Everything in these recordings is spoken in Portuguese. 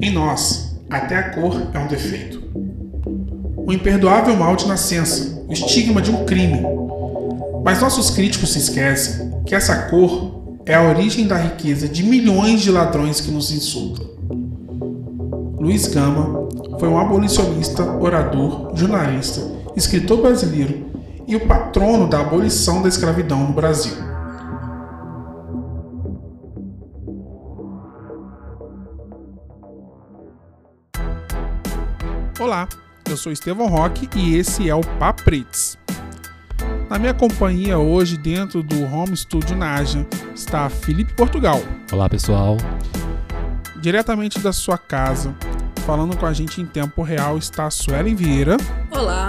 Em nós, até a cor é um defeito. O imperdoável mal de nascença, o estigma de um crime. Mas nossos críticos se esquecem que essa cor é a origem da riqueza de milhões de ladrões que nos insultam. Luiz Gama foi um abolicionista, orador, jornalista, escritor brasileiro e o patrono da abolição da escravidão no Brasil. Olá, eu sou Estevão Roque e esse é o Paprits. Na minha companhia hoje, dentro do Home Studio Naja, está Felipe Portugal. Olá, pessoal. Diretamente da sua casa, falando com a gente em tempo real, está a Suelen Vieira. Olá.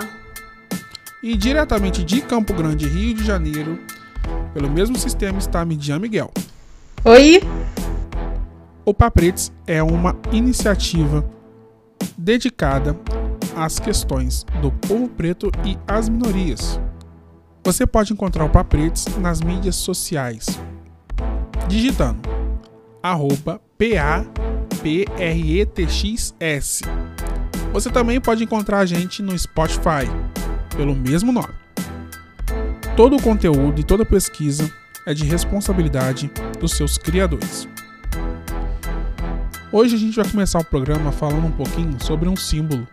E diretamente de Campo Grande, Rio de Janeiro, pelo mesmo sistema, está a Midian Miguel. Oi! O Paprits é uma iniciativa dedicada às questões do povo preto e às minorias. Você pode encontrar o Papretes nas mídias sociais, digitando arroba P-A-P-R-E-T-X-S. Você também pode encontrar a gente no Spotify, pelo mesmo nome. Todo o conteúdo e toda pesquisa é de responsabilidade dos seus criadores. Hoje a gente vai começar o programa falando um pouquinho sobre um símbolo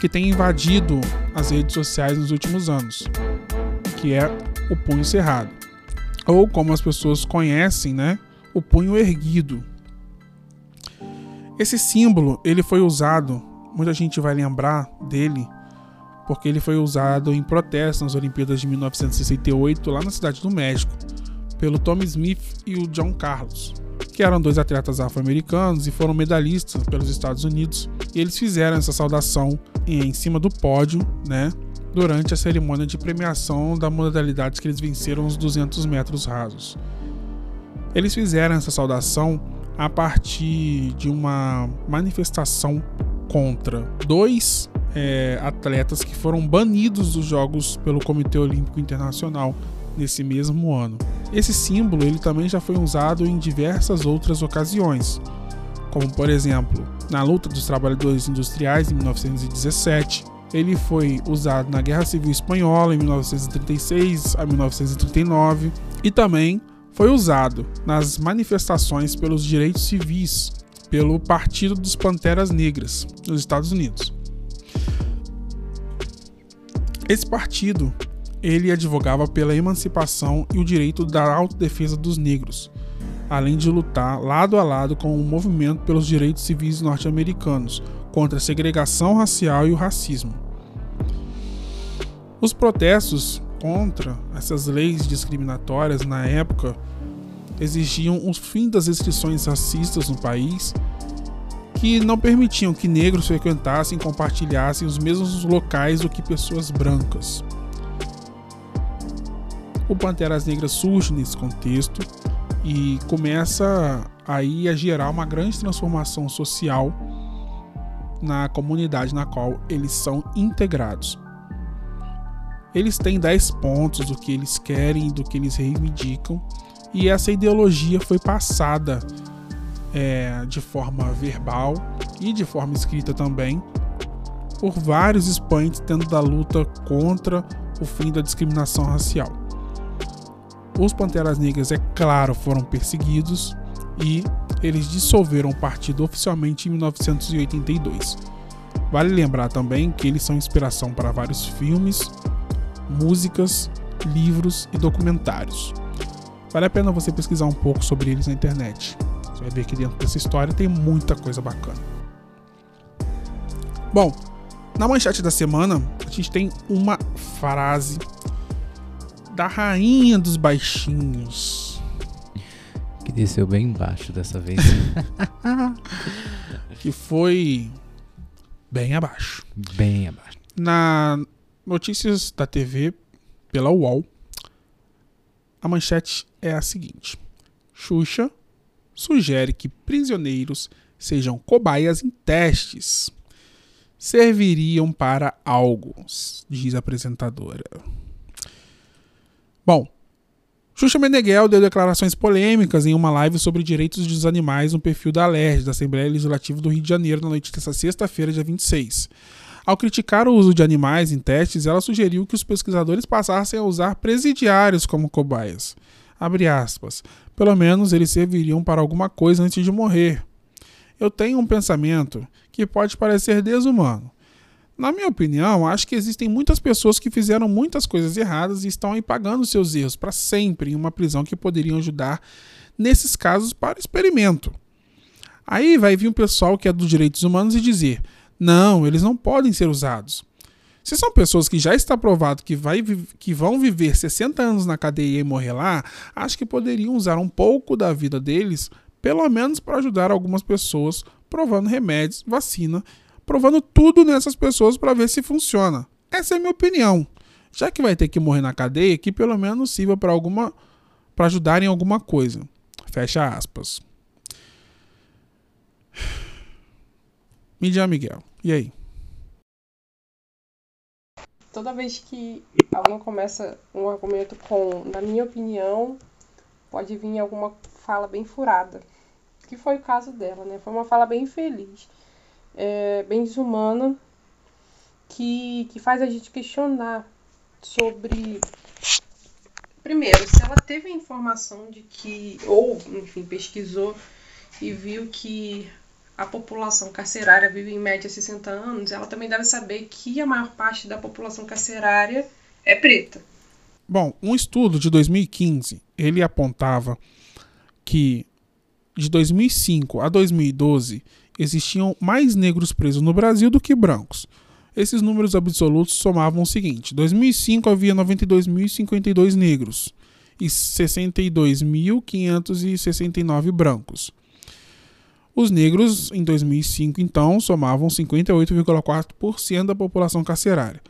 que tem invadido as redes sociais nos últimos anos, que é o punho cerrado, ou como as pessoas conhecem, né, o punho erguido. Esse símbolo ele foi usado, muita gente vai lembrar dele, porque ele foi usado em protesto nas Olimpíadas de 1968 lá na cidade do México, pelo Tommy Smith e o John Carlos que eram dois atletas afro-americanos e foram medalhistas pelos Estados Unidos. E eles fizeram essa saudação em cima do pódio, né? Durante a cerimônia de premiação da modalidade que eles venceram os 200 metros rasos. Eles fizeram essa saudação a partir de uma manifestação contra dois é, atletas que foram banidos dos Jogos pelo Comitê Olímpico Internacional nesse mesmo ano. Esse símbolo ele também já foi usado em diversas outras ocasiões, como por exemplo na luta dos trabalhadores industriais em 1917. Ele foi usado na Guerra Civil Espanhola em 1936 a 1939 e também foi usado nas manifestações pelos direitos civis pelo Partido dos Panteras Negras nos Estados Unidos. Esse partido ele advogava pela emancipação e o direito da autodefesa dos negros, além de lutar lado a lado com o movimento pelos direitos civis norte-americanos contra a segregação racial e o racismo. Os protestos contra essas leis discriminatórias na época exigiam o fim das restrições racistas no país que não permitiam que negros frequentassem e compartilhassem os mesmos locais do que pessoas brancas. O Panteras Negras surge nesse contexto e começa aí a gerar uma grande transformação social na comunidade na qual eles são integrados. Eles têm 10 pontos do que eles querem, do que eles reivindicam, e essa ideologia foi passada é, de forma verbal e de forma escrita também por vários expoentes dentro da luta contra o fim da discriminação racial. Os Panteras Negras, é claro, foram perseguidos e eles dissolveram o partido oficialmente em 1982. Vale lembrar também que eles são inspiração para vários filmes, músicas, livros e documentários. Vale a pena você pesquisar um pouco sobre eles na internet. Você vai ver que dentro dessa história tem muita coisa bacana. Bom, na manchete da semana, a gente tem uma frase da rainha dos baixinhos. Que desceu bem baixo dessa vez. que foi bem abaixo. Bem abaixo. Na notícias da TV pela UOL, a manchete é a seguinte: Xuxa sugere que prisioneiros sejam cobaias em testes. Serviriam para algo, diz a apresentadora. Bom, Xuxa Meneghel deu declarações polêmicas em uma live sobre direitos dos animais no perfil da ALERJ, da Assembleia Legislativa do Rio de Janeiro, na noite desta sexta-feira, dia 26. Ao criticar o uso de animais em testes, ela sugeriu que os pesquisadores passassem a usar presidiários como cobaias. Abre aspas. Pelo menos eles serviriam para alguma coisa antes de morrer. Eu tenho um pensamento que pode parecer desumano. Na minha opinião, acho que existem muitas pessoas que fizeram muitas coisas erradas e estão aí pagando seus erros para sempre em uma prisão que poderiam ajudar nesses casos para experimento. Aí vai vir um pessoal que é dos direitos humanos e dizer: não, eles não podem ser usados. Se são pessoas que já está provado que, vai, que vão viver 60 anos na cadeia e morrer lá, acho que poderiam usar um pouco da vida deles, pelo menos para ajudar algumas pessoas, provando remédios, vacina, provando tudo nessas pessoas para ver se funciona. Essa é a minha opinião. Já que vai ter que morrer na cadeia, que pelo menos sirva para alguma para ajudar em alguma coisa. Fecha aspas. Midian Miguel. E aí? Toda vez que alguém começa um argumento com, na minha opinião, pode vir alguma fala bem furada. Que foi o caso dela, né? Foi uma fala bem infeliz, é, bem desumana, que, que faz a gente questionar sobre. Primeiro, se ela teve a informação de que, ou, enfim, pesquisou e viu que a população carcerária vive em média 60 anos, ela também deve saber que a maior parte da população carcerária é preta. Bom, um estudo de 2015, ele apontava que de 2005 a 2012 existiam mais negros presos no Brasil do que brancos. Esses números absolutos somavam o seguinte: 2005 havia 92.052 negros e 62.569 brancos. Os negros, em 2005, então, somavam 58,4% da população carcerária.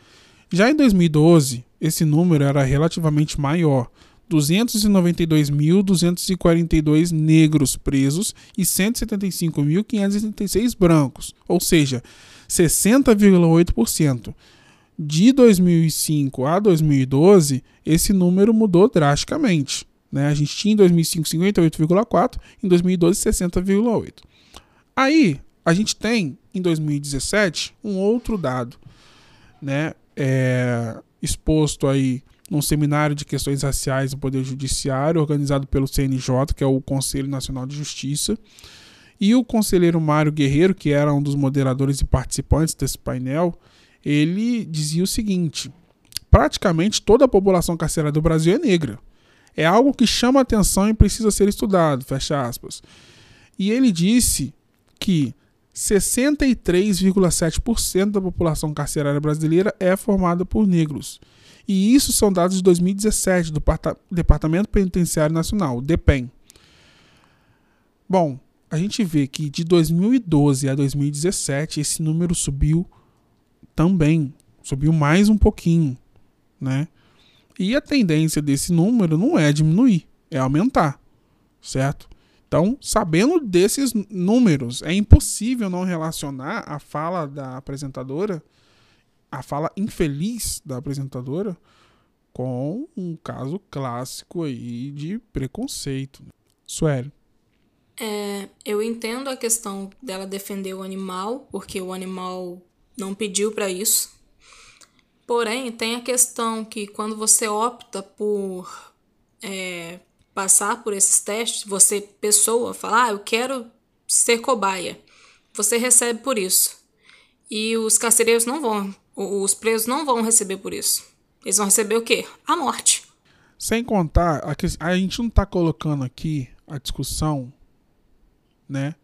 Já em 2012, esse número era relativamente maior, 292.242 negros presos e 175.576 brancos, ou seja, 60,8%. De 2005 a 2012, esse número mudou drasticamente. Né? A gente tinha em 2005 58,4%, em 2012 60,8%. Aí, a gente tem, em 2017, um outro dado, né, é, exposto aí num seminário de questões raciais no Poder Judiciário, organizado pelo CNJ, que é o Conselho Nacional de Justiça, e o conselheiro Mário Guerreiro, que era um dos moderadores e participantes desse painel, ele dizia o seguinte: praticamente toda a população carcerária do Brasil é negra. É algo que chama atenção e precisa ser estudado, fecha aspas. E ele disse que 63,7% da população carcerária brasileira é formada por negros. E isso são dados de 2017 do Departamento Penitenciário Nacional, DEPEN. Bom, a gente vê que de 2012 a 2017 esse número subiu também, subiu mais um pouquinho, né? E a tendência desse número não é diminuir, é aumentar, certo? Então, sabendo desses números, é impossível não relacionar a fala da apresentadora, a fala infeliz da apresentadora, com um caso clássico aí de preconceito. Sueli. É, eu entendo a questão dela defender o animal, porque o animal não pediu para isso. Porém, tem a questão que quando você opta por é, passar por esses testes, você, pessoa, falar, ah, eu quero ser cobaia, você recebe por isso. E os carcereiros não vão, os presos não vão receber por isso. Eles vão receber o quê? A morte. Sem contar, a gente não está colocando aqui a discussão, né,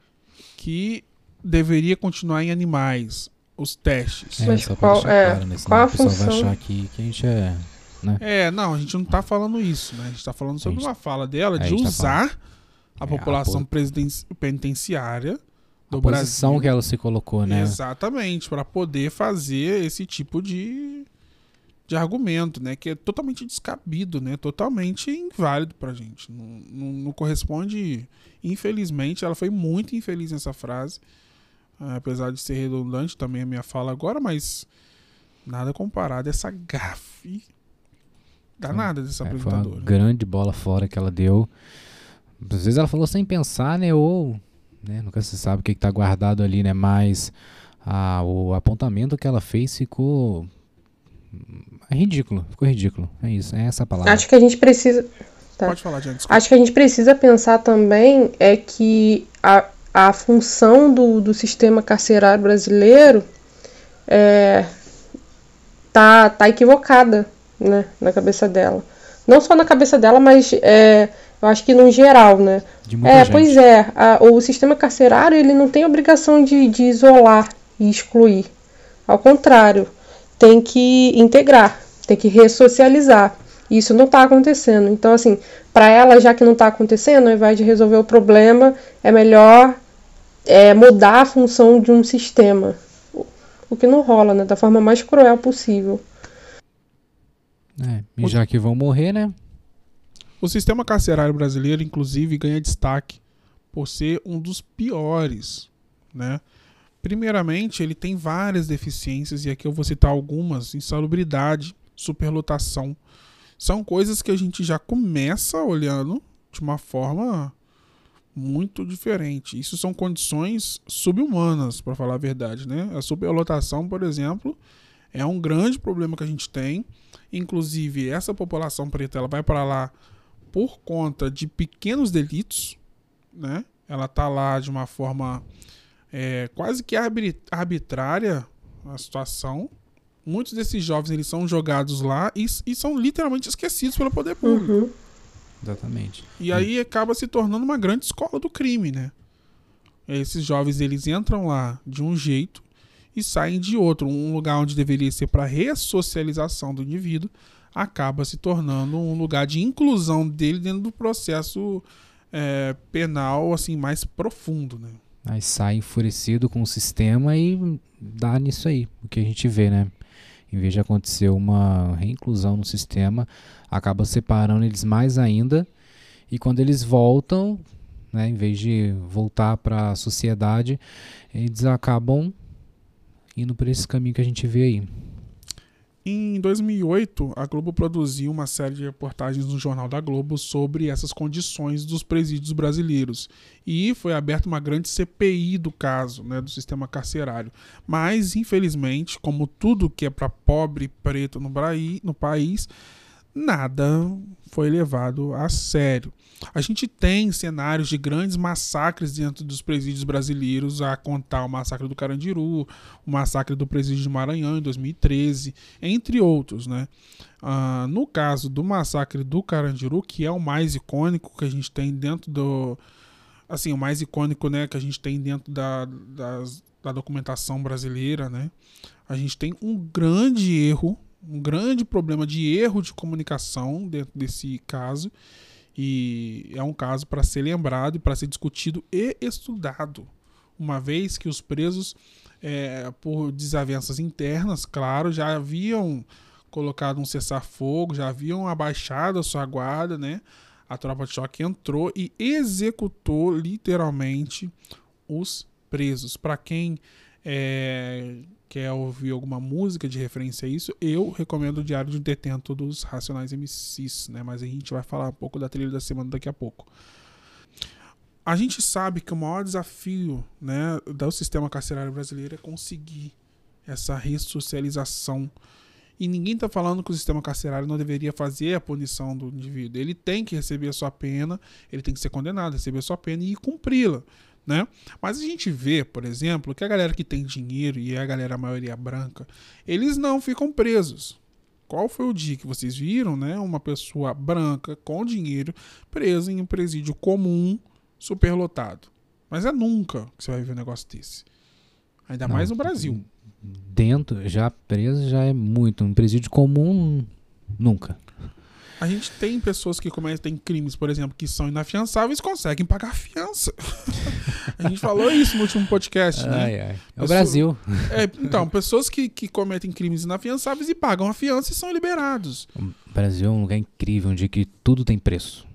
que deveria continuar em animais, os testes. É, só pra qual, é, claro, né? Qual a, pessoa vai achar que, que a gente é né? É, não, a gente não está falando isso, né? A gente está falando sobre gente, uma fala dela de tá usar tá a é, população a penitenciária do a posição Brasil. que ela se colocou, né? Exatamente, para poder fazer esse tipo de, de argumento, né? Que é totalmente descabido, né? Totalmente inválido pra gente. Não, não, não corresponde. Infelizmente, ela foi muito infeliz nessa frase. Apesar de ser redundante também a minha fala agora, mas nada comparado a essa gafe danada dessa é, apresentadora. Foi uma grande bola fora que ela deu. Às vezes ela falou sem pensar, né? Ou né, nunca se sabe o que está guardado ali, né? Mas a, o apontamento que ela fez ficou é ridículo, ficou ridículo. É isso, é essa palavra. Acho que a gente precisa. Tá. Pode falar, gente. Acho que a gente precisa pensar também é que a, a função do, do sistema carcerário brasileiro é, tá, tá equivocada né, na cabeça dela. Não só na cabeça dela, mas é, eu acho que no geral, né? é, gente. pois é. A, o sistema carcerário ele não tem obrigação de, de isolar e excluir. Ao contrário, tem que integrar, tem que ressocializar. Isso não está acontecendo. Então, assim, para ela, já que não está acontecendo, ao invés de resolver o problema, é melhor é, mudar a função de um sistema. O que não rola, né? Da forma mais cruel possível. É, e já que vão morrer, né? O sistema carcerário brasileiro, inclusive, ganha destaque por ser um dos piores, né? Primeiramente, ele tem várias deficiências, e aqui eu vou citar algumas: insalubridade, superlotação. São coisas que a gente já começa olhando de uma forma muito diferente. Isso são condições subhumanas, para falar a verdade, né? A superlotação, por exemplo, é um grande problema que a gente tem. Inclusive, essa população preta ela vai para lá por conta de pequenos delitos, né? Ela tá lá de uma forma é, quase que arbitrária a situação. Muitos desses jovens eles são jogados lá e, e são literalmente esquecidos pelo poder público. Uhum. Exatamente. E aí acaba se tornando uma grande escola do crime, né? Esses jovens eles entram lá de um jeito e saem de outro. Um lugar onde deveria ser para ressocialização do indivíduo acaba se tornando um lugar de inclusão dele dentro do processo é, penal assim mais profundo, né? Aí sai enfurecido com o sistema e dá nisso aí, o que a gente vê, né? Em vez de acontecer uma reinclusão no sistema, acaba separando eles mais ainda. E quando eles voltam, né, em vez de voltar para a sociedade, eles acabam indo por esse caminho que a gente vê aí. Em 2008, a Globo produziu uma série de reportagens no Jornal da Globo sobre essas condições dos presídios brasileiros. E foi aberta uma grande CPI do caso, né, do sistema carcerário. Mas, infelizmente, como tudo que é para pobre preto no, Braí, no país, nada foi levado a sério. A gente tem cenários de grandes massacres dentro dos presídios brasileiros, a contar o massacre do Carandiru, o massacre do presídio de Maranhão em 2013, entre outros, né? Uh, no caso do massacre do Carandiru, que é o mais icônico que a gente tem dentro do. Assim, o mais icônico né, que a gente tem dentro da, da documentação brasileira, né? A gente tem um grande erro um grande problema de erro de comunicação dentro desse caso. E é um caso para ser lembrado e para ser discutido e estudado. Uma vez que os presos, é, por desavenças internas, claro, já haviam colocado um cessar-fogo, já haviam abaixado a sua guarda, né? A tropa de choque entrou e executou literalmente os presos. Para quem é, quer ouvir alguma música de referência a isso, eu recomendo o Diário de um Detento dos Racionais MCs, né? Mas a gente vai falar um pouco da trilha da semana daqui a pouco. A gente sabe que o maior desafio né, do sistema carcerário brasileiro é conseguir essa ressocialização. E ninguém está falando que o sistema carcerário não deveria fazer a punição do indivíduo. Ele tem que receber a sua pena, ele tem que ser condenado, receber a sua pena e cumpri-la né? Mas a gente vê, por exemplo, que a galera que tem dinheiro e a galera a maioria branca, eles não ficam presos. Qual foi o dia que vocês viram, né, uma pessoa branca com dinheiro presa em um presídio comum, superlotado? Mas é nunca que você vai ver um negócio desse. Ainda não, mais no Brasil. Dentro, já preso já é muito. Um presídio comum, nunca. A gente tem pessoas que cometem crimes, por exemplo, que são inafiançáveis e conseguem pagar fiança. a gente falou isso no último podcast, né? Ai, ai. É o Brasil. É, então, pessoas que, que cometem crimes inafiançáveis e pagam a fiança e são liberados. O Brasil é um lugar incrível, onde que tudo tem preço.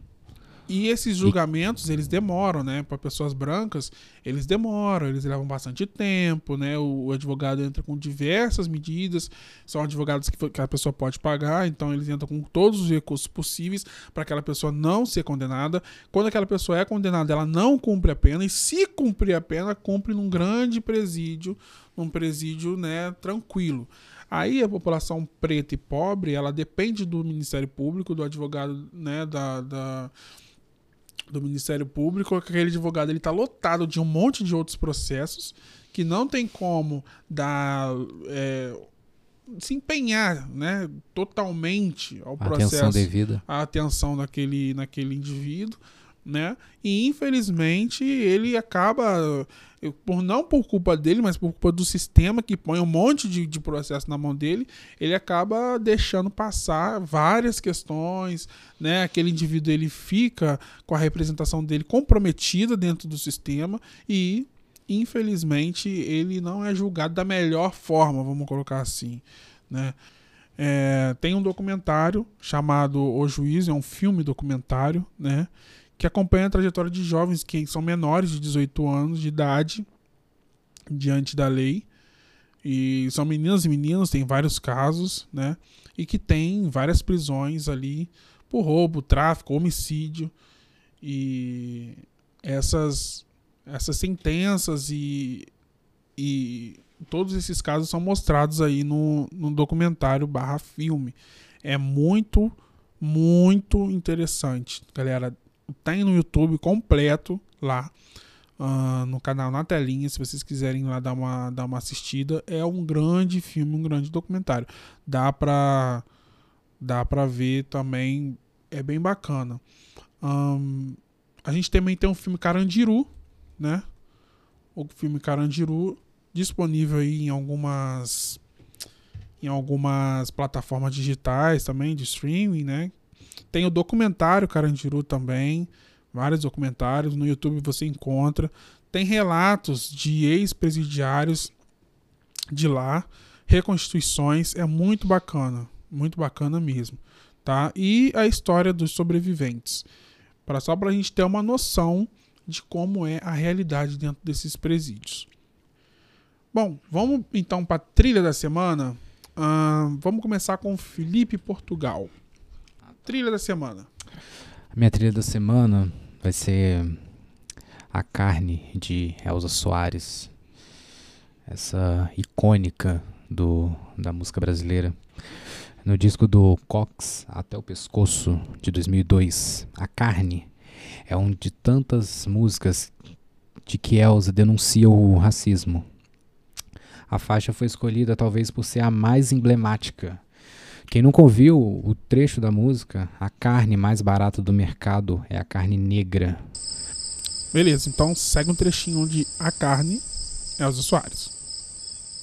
E esses julgamentos, eles demoram, né? Para pessoas brancas, eles demoram, eles levam bastante tempo, né? O, o advogado entra com diversas medidas, são advogados que, que, a pessoa pode pagar, então eles entram com todos os recursos possíveis para aquela pessoa não ser condenada. Quando aquela pessoa é condenada, ela não cumpre a pena, e se cumprir a pena, cumpre num grande presídio, num presídio, né, tranquilo. Aí a população preta e pobre, ela depende do Ministério Público, do advogado, né, da, da do Ministério Público, aquele advogado ele está lotado de um monte de outros processos que não tem como dar é, se empenhar, né, totalmente ao processo, atenção devida, a atenção naquele naquele indivíduo, né? E infelizmente ele acaba por não por culpa dele, mas por culpa do sistema que põe um monte de, de processo na mão dele, ele acaba deixando passar várias questões, né? Aquele indivíduo ele fica com a representação dele comprometida dentro do sistema e infelizmente ele não é julgado da melhor forma, vamos colocar assim, né? É, tem um documentário chamado O Juízo, é um filme documentário, né? Que acompanha a trajetória de jovens que são menores de 18 anos de idade diante da lei. E são meninas e meninos, tem vários casos, né? E que tem várias prisões ali por roubo, tráfico, homicídio. E essas, essas sentenças e, e todos esses casos são mostrados aí no, no documentário barra filme. É muito, muito interessante. Galera, tem no YouTube completo lá. Uh, no canal na telinha, se vocês quiserem lá dar uma, dar uma assistida. É um grande filme, um grande documentário. Dá pra, dá pra ver também, é bem bacana. Um, a gente também tem um filme Carandiru, né? O filme Carandiru disponível aí em algumas em algumas plataformas digitais também de streaming, né? Tem o documentário Carandiru também, vários documentários. No YouTube você encontra. Tem relatos de ex-presidiários de lá, reconstituições. É muito bacana, muito bacana mesmo. Tá? E a história dos sobreviventes. Pra, só para a gente ter uma noção de como é a realidade dentro desses presídios. Bom, vamos então para a trilha da semana. Uh, vamos começar com Felipe Portugal. Trilha da semana. A minha trilha da semana vai ser A Carne de Elza Soares. Essa icônica do, da música brasileira. No disco do Cox Até o Pescoço de 2002, A Carne é um de tantas músicas de que Elza denuncia o racismo. A faixa foi escolhida talvez por ser a mais emblemática quem nunca ouviu o trecho da música, a carne mais barata do mercado é a carne negra. Beleza, então segue um trechinho de A Carne, Elza Soares.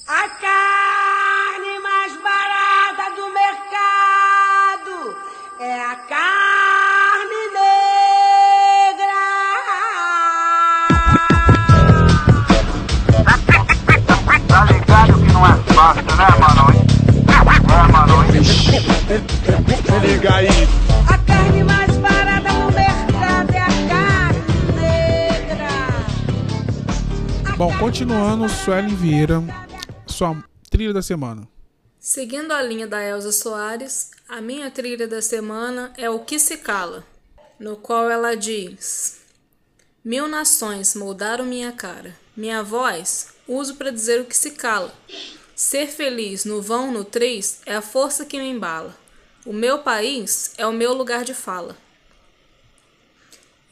A carne mais barata do mercado é a carne Se liga aí. A carne mais barata no mercado é a carne negra. Bom, continuando, Suelen Vieira, sua trilha da semana. Seguindo a linha da Elza Soares, a minha trilha da semana é O Que Se Cala, no qual ela diz: Mil nações moldaram minha cara, minha voz uso para dizer o que se cala. Ser feliz no vão, no três, é a força que me embala. O meu país é o meu lugar de fala.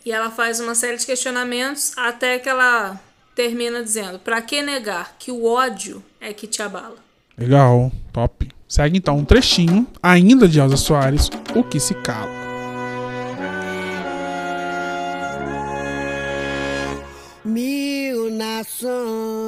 E ela faz uma série de questionamentos até que ela termina dizendo: Para que negar que o ódio é que te abala? Legal, top. Segue então um trechinho, ainda de Elza Soares, O que se cala. Mil nações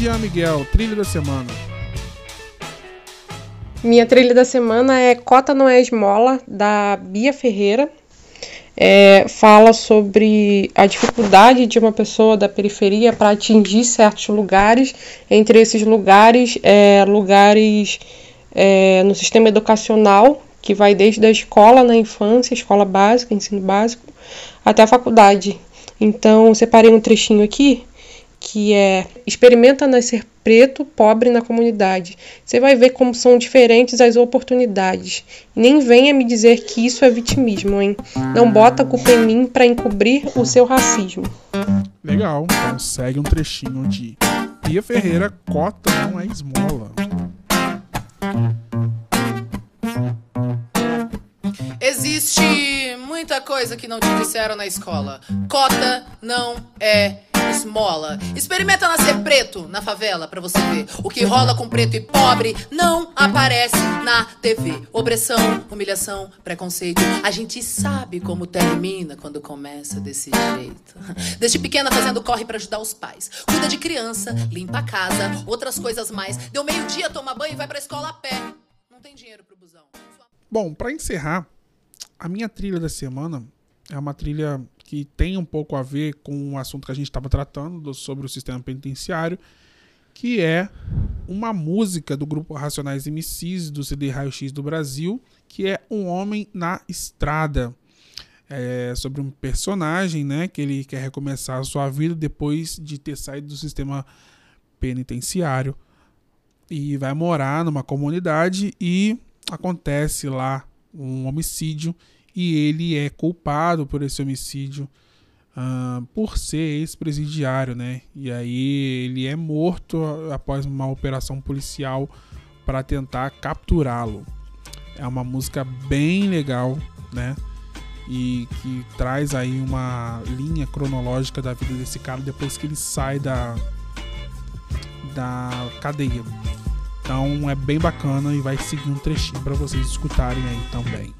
Midian Miguel, trilha da semana. Minha trilha da semana é Cota Não é Esmola, da Bia Ferreira. É, fala sobre a dificuldade de uma pessoa da periferia para atingir certos lugares, entre esses lugares, é, lugares é, no sistema educacional, que vai desde a escola na infância, escola básica, ensino básico, até a faculdade. Então, separei um trechinho aqui que é experimenta nascer preto, pobre na comunidade. Você vai ver como são diferentes as oportunidades. Nem venha me dizer que isso é vitimismo, hein? Não bota a culpa em mim para encobrir o seu racismo. Legal, então segue um trechinho de Bia Ferreira, cota não é esmola. Existe muita coisa que não te disseram na escola. Cota não é esmola. Experimenta nascer preto na favela pra você ver. O que rola com preto e pobre não aparece na TV. Opressão, humilhação, preconceito. A gente sabe como termina quando começa desse jeito. Desde pequena fazendo corre pra ajudar os pais. Cuida de criança, limpa a casa, outras coisas mais. Deu meio-dia, toma banho e vai pra escola a pé. Não tem dinheiro pro busão. Bom, para encerrar, a minha trilha da semana é uma trilha que tem um pouco a ver com o assunto que a gente estava tratando do- sobre o sistema penitenciário, que é uma música do grupo Racionais MCs do CD Raio X do Brasil, que é Um Homem na Estrada. É sobre um personagem, né, que ele quer recomeçar a sua vida depois de ter saído do sistema penitenciário e vai morar numa comunidade e acontece lá um homicídio e ele é culpado por esse homicídio ah, por ser ex-presidiário, né? E aí ele é morto após uma operação policial para tentar capturá-lo. É uma música bem legal, né? E que traz aí uma linha cronológica da vida desse cara depois que ele sai da da cadeia. Então é bem bacana e vai seguir um trechinho para vocês escutarem aí também.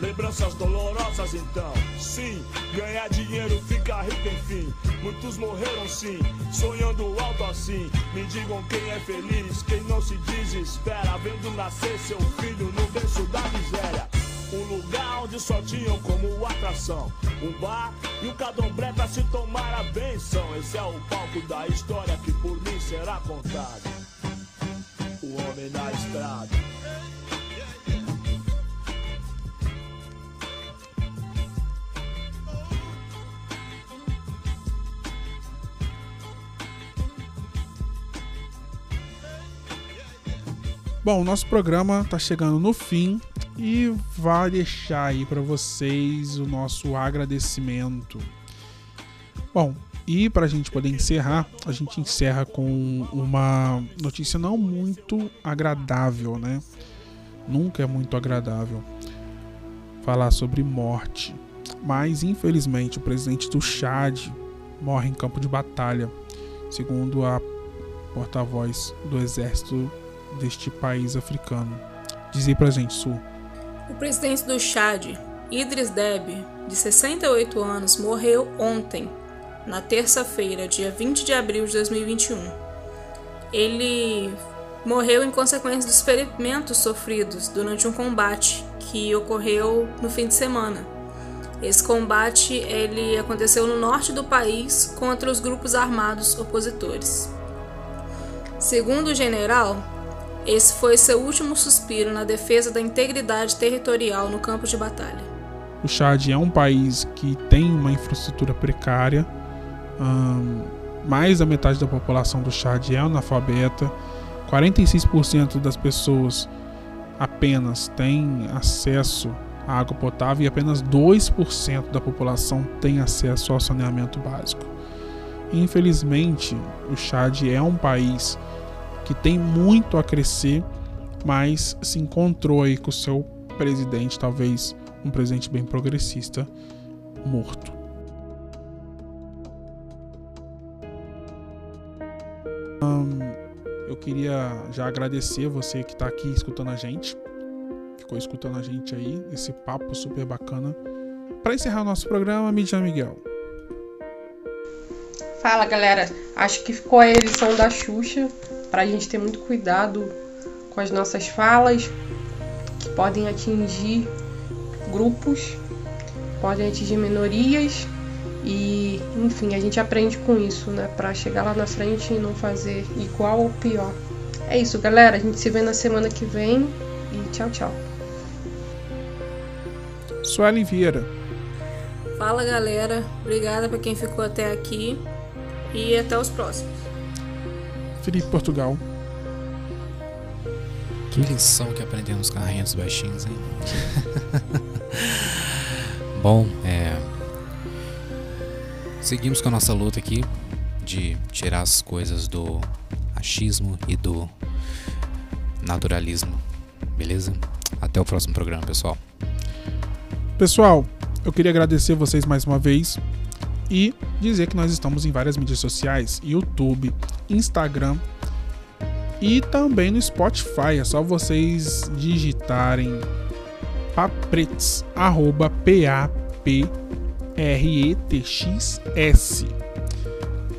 lembranças dolorosas então. Sim, ganhar dinheiro fica rico enfim. Muitos morreram sim, sonhando alto assim. Me digam quem é feliz, quem não se desespera, vendo nascer seu filho no berço da miséria. Um lugar onde só tinham como atração um bar e um candomblé pra se tomar a benção. Esse é o palco da história que por mim será contado. O homem na estrada. Bom, o nosso programa tá chegando no fim e vai deixar aí para vocês o nosso agradecimento. Bom, e para a gente poder encerrar, a gente encerra com uma notícia não muito agradável, né? Nunca é muito agradável falar sobre morte, mas infelizmente o presidente do Chad morre em campo de batalha, segundo a porta-voz do exército deste país africano. Diz aí pra gente, Su. O presidente do Chad, Idris Deby, de 68 anos, morreu ontem, na terça-feira, dia 20 de abril de 2021. Ele morreu em consequência dos ferimentos sofridos durante um combate que ocorreu no fim de semana. Esse combate ele aconteceu no norte do país contra os grupos armados opositores. Segundo o general, esse foi seu último suspiro na defesa da integridade territorial no campo de batalha. O Chad é um país que tem uma infraestrutura precária. Mais da metade da população do Chad é analfabeta. 46% das pessoas apenas têm acesso à água potável e apenas 2% da população tem acesso ao saneamento básico. Infelizmente, o Chad é um país que tem muito a crescer, mas se encontrou aí com o seu presidente, talvez um presidente bem progressista, morto. Eu queria já agradecer você que está aqui escutando a gente, ficou escutando a gente aí, esse papo super bacana. Para encerrar o nosso programa, Midian Miguel. Fala galera, acho que ficou a edição da Xuxa para a gente ter muito cuidado com as nossas falas que podem atingir grupos, podem atingir minorias e enfim, a gente aprende com isso, né, para chegar lá na frente e não fazer igual ou pior. É isso, galera, a gente se vê na semana que vem e tchau, tchau. Suelen Vieira. Fala galera, obrigada para quem ficou até aqui e até os próximos. Felipe Portugal. Que lição que aprendemos com a Rainha dos Baixinhos, hein? Bom, é. Seguimos com a nossa luta aqui de tirar as coisas do achismo e do naturalismo, beleza? Até o próximo programa, pessoal. Pessoal, eu queria agradecer vocês mais uma vez e dizer que nós estamos em várias mídias sociais: YouTube, Instagram e também no Spotify. É só vocês digitarem paprets, arroba P-A-P-R-E-T-X-S.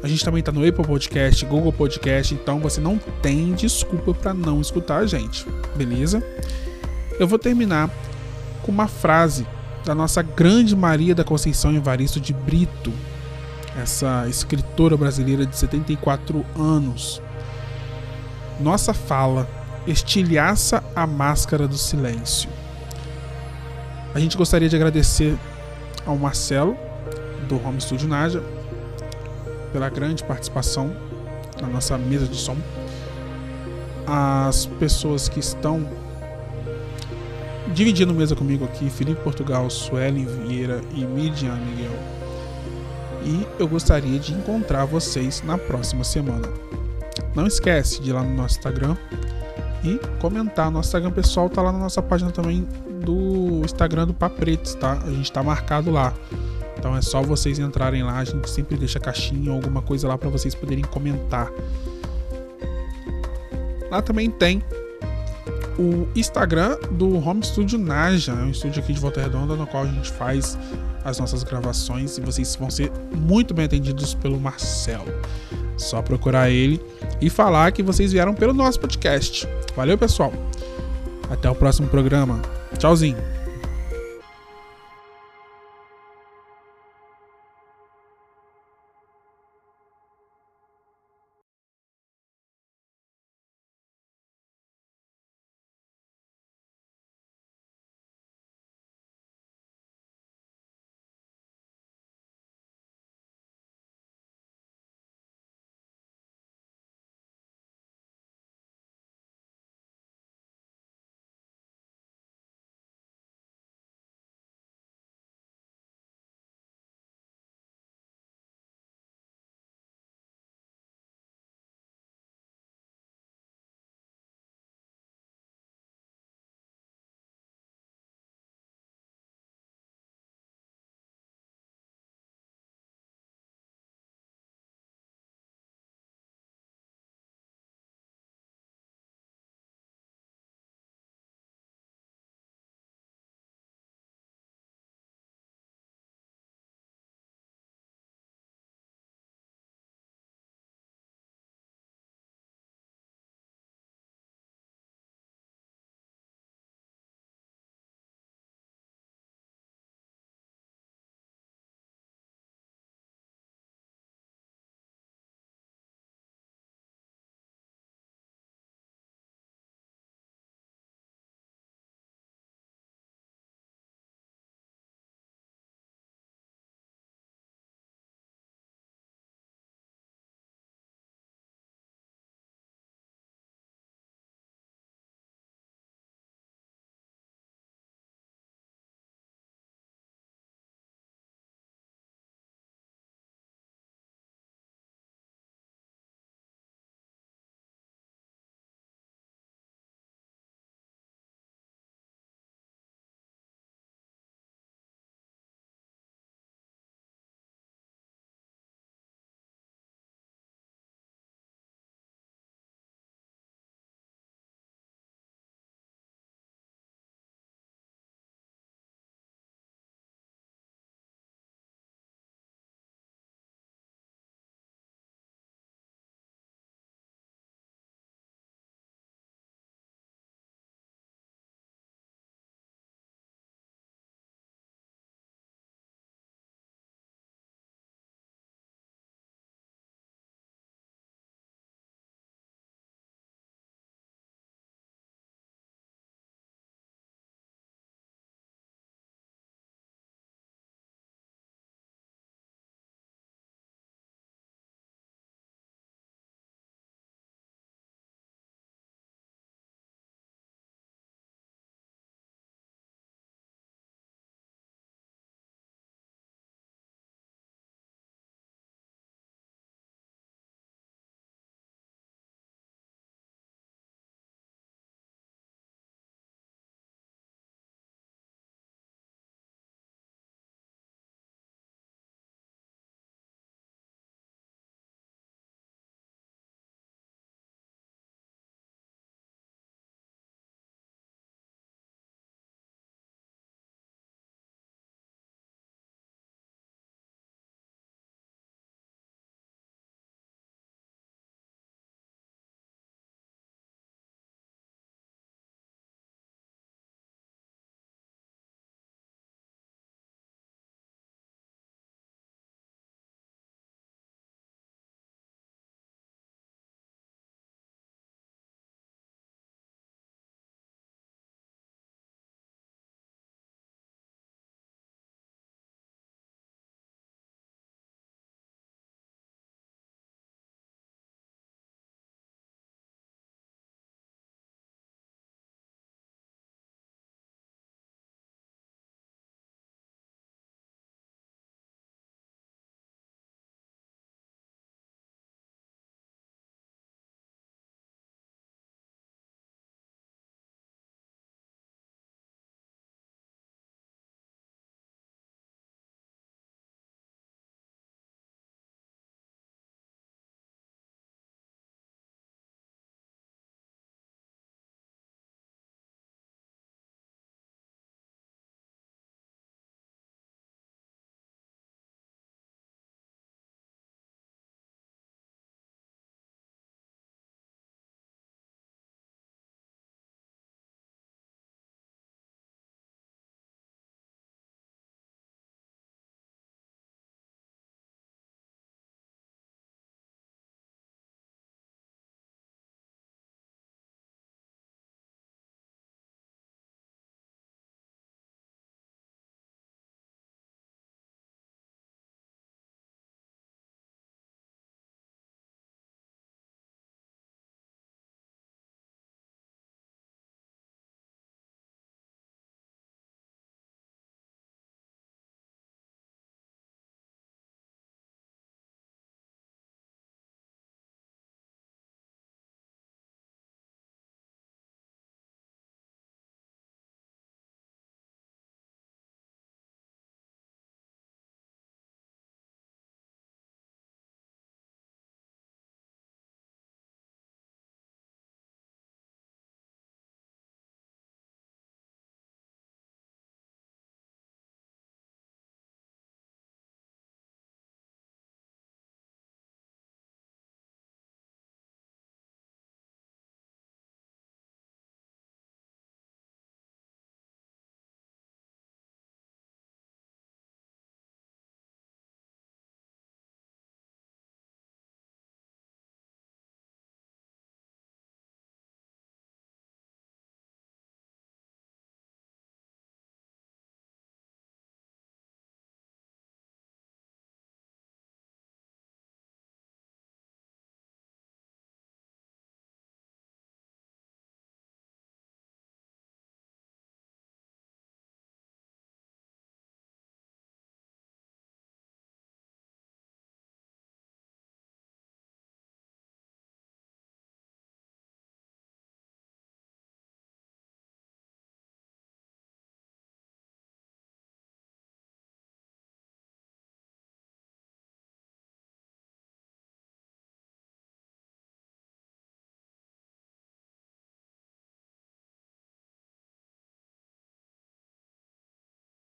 A gente também tá no Apple Podcast, Google Podcast, então você não tem desculpa para não escutar a gente, beleza? Eu vou terminar com uma frase da nossa grande Maria da Conceição Evaristo de Brito, essa escritora brasileira de 74 anos. Nossa fala estilhaça a máscara do silêncio. A gente gostaria de agradecer ao Marcelo, do Home Studio Naja, pela grande participação na nossa mesa de som. As pessoas que estão dividindo mesa comigo aqui, Felipe Portugal, Suelen Vieira e Midian Miguel. E eu gostaria de encontrar vocês na próxima semana. Não esquece de ir lá no nosso Instagram e comentar. Nosso Instagram pessoal tá lá na nossa página também do Instagram do Papretes, tá? A gente tá marcado lá. Então é só vocês entrarem lá, a gente sempre deixa caixinha ou alguma coisa lá para vocês poderem comentar. Lá também tem o Instagram do Home Studio Naja, é um estúdio aqui de Volta Redonda no qual a gente faz as nossas gravações e vocês vão ser muito bem atendidos pelo Marcelo. Só procurar ele e falar que vocês vieram pelo nosso podcast. Valeu, pessoal. Até o próximo programa. Tchauzinho.